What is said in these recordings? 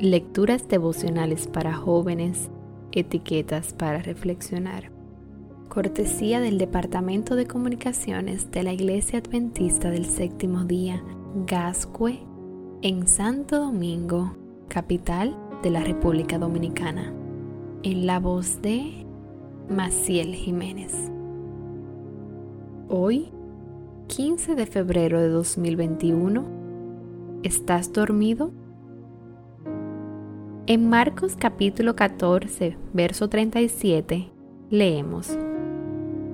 Lecturas devocionales para jóvenes, etiquetas para reflexionar. Cortesía del Departamento de Comunicaciones de la Iglesia Adventista del Séptimo Día, Gascue, en Santo Domingo, capital de la República Dominicana. En la voz de Maciel Jiménez. Hoy, 15 de febrero de 2021, ¿estás dormido? En Marcos capítulo 14, verso 37, leemos,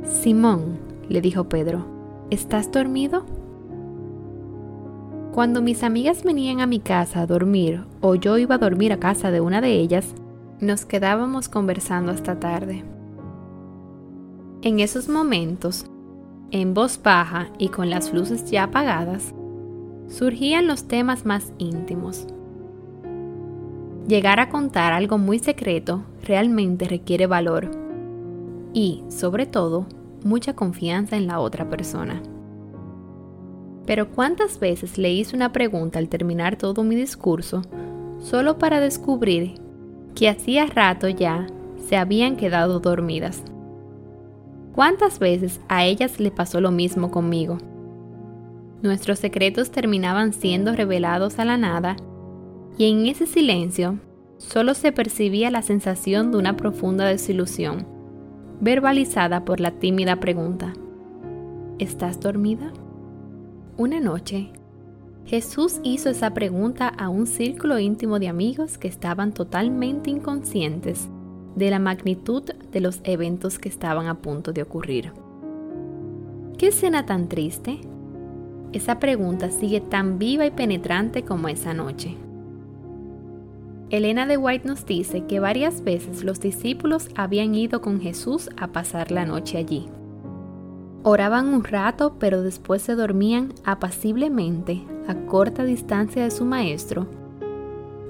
Simón, le dijo Pedro, ¿estás dormido? Cuando mis amigas venían a mi casa a dormir o yo iba a dormir a casa de una de ellas, nos quedábamos conversando hasta tarde. En esos momentos, en voz baja y con las luces ya apagadas, surgían los temas más íntimos Llegar a contar algo muy secreto realmente requiere valor y, sobre todo, mucha confianza en la otra persona. Pero ¿cuántas veces le hice una pregunta al terminar todo mi discurso solo para descubrir que hacía rato ya se habían quedado dormidas? ¿Cuántas veces a ellas le pasó lo mismo conmigo? Nuestros secretos terminaban siendo revelados a la nada y en ese silencio solo se percibía la sensación de una profunda desilusión, verbalizada por la tímida pregunta, ¿Estás dormida? Una noche, Jesús hizo esa pregunta a un círculo íntimo de amigos que estaban totalmente inconscientes de la magnitud de los eventos que estaban a punto de ocurrir. ¿Qué escena tan triste? Esa pregunta sigue tan viva y penetrante como esa noche. Elena de White nos dice que varias veces los discípulos habían ido con Jesús a pasar la noche allí. Oraban un rato, pero después se dormían apaciblemente a corta distancia de su maestro,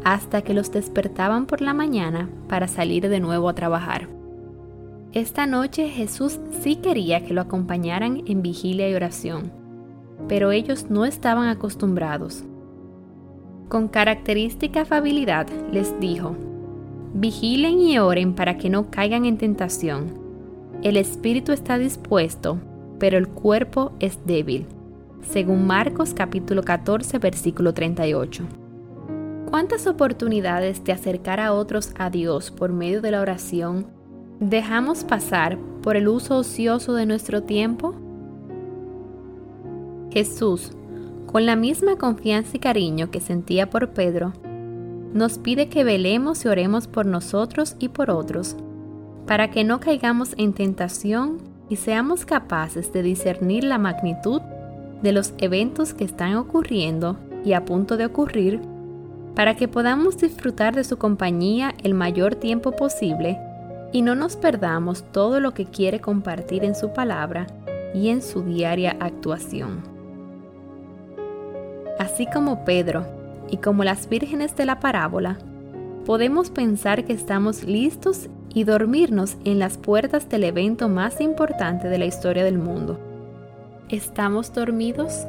hasta que los despertaban por la mañana para salir de nuevo a trabajar. Esta noche Jesús sí quería que lo acompañaran en vigilia y oración, pero ellos no estaban acostumbrados con característica afabilidad les dijo, Vigilen y oren para que no caigan en tentación. El espíritu está dispuesto, pero el cuerpo es débil. Según Marcos capítulo 14 versículo 38. ¿Cuántas oportunidades de acercar a otros a Dios por medio de la oración dejamos pasar por el uso ocioso de nuestro tiempo? Jesús, con la misma confianza y cariño que sentía por Pedro, nos pide que velemos y oremos por nosotros y por otros, para que no caigamos en tentación y seamos capaces de discernir la magnitud de los eventos que están ocurriendo y a punto de ocurrir, para que podamos disfrutar de su compañía el mayor tiempo posible y no nos perdamos todo lo que quiere compartir en su palabra y en su diaria actuación. Así como Pedro y como las vírgenes de la parábola, podemos pensar que estamos listos y dormirnos en las puertas del evento más importante de la historia del mundo. ¿Estamos dormidos?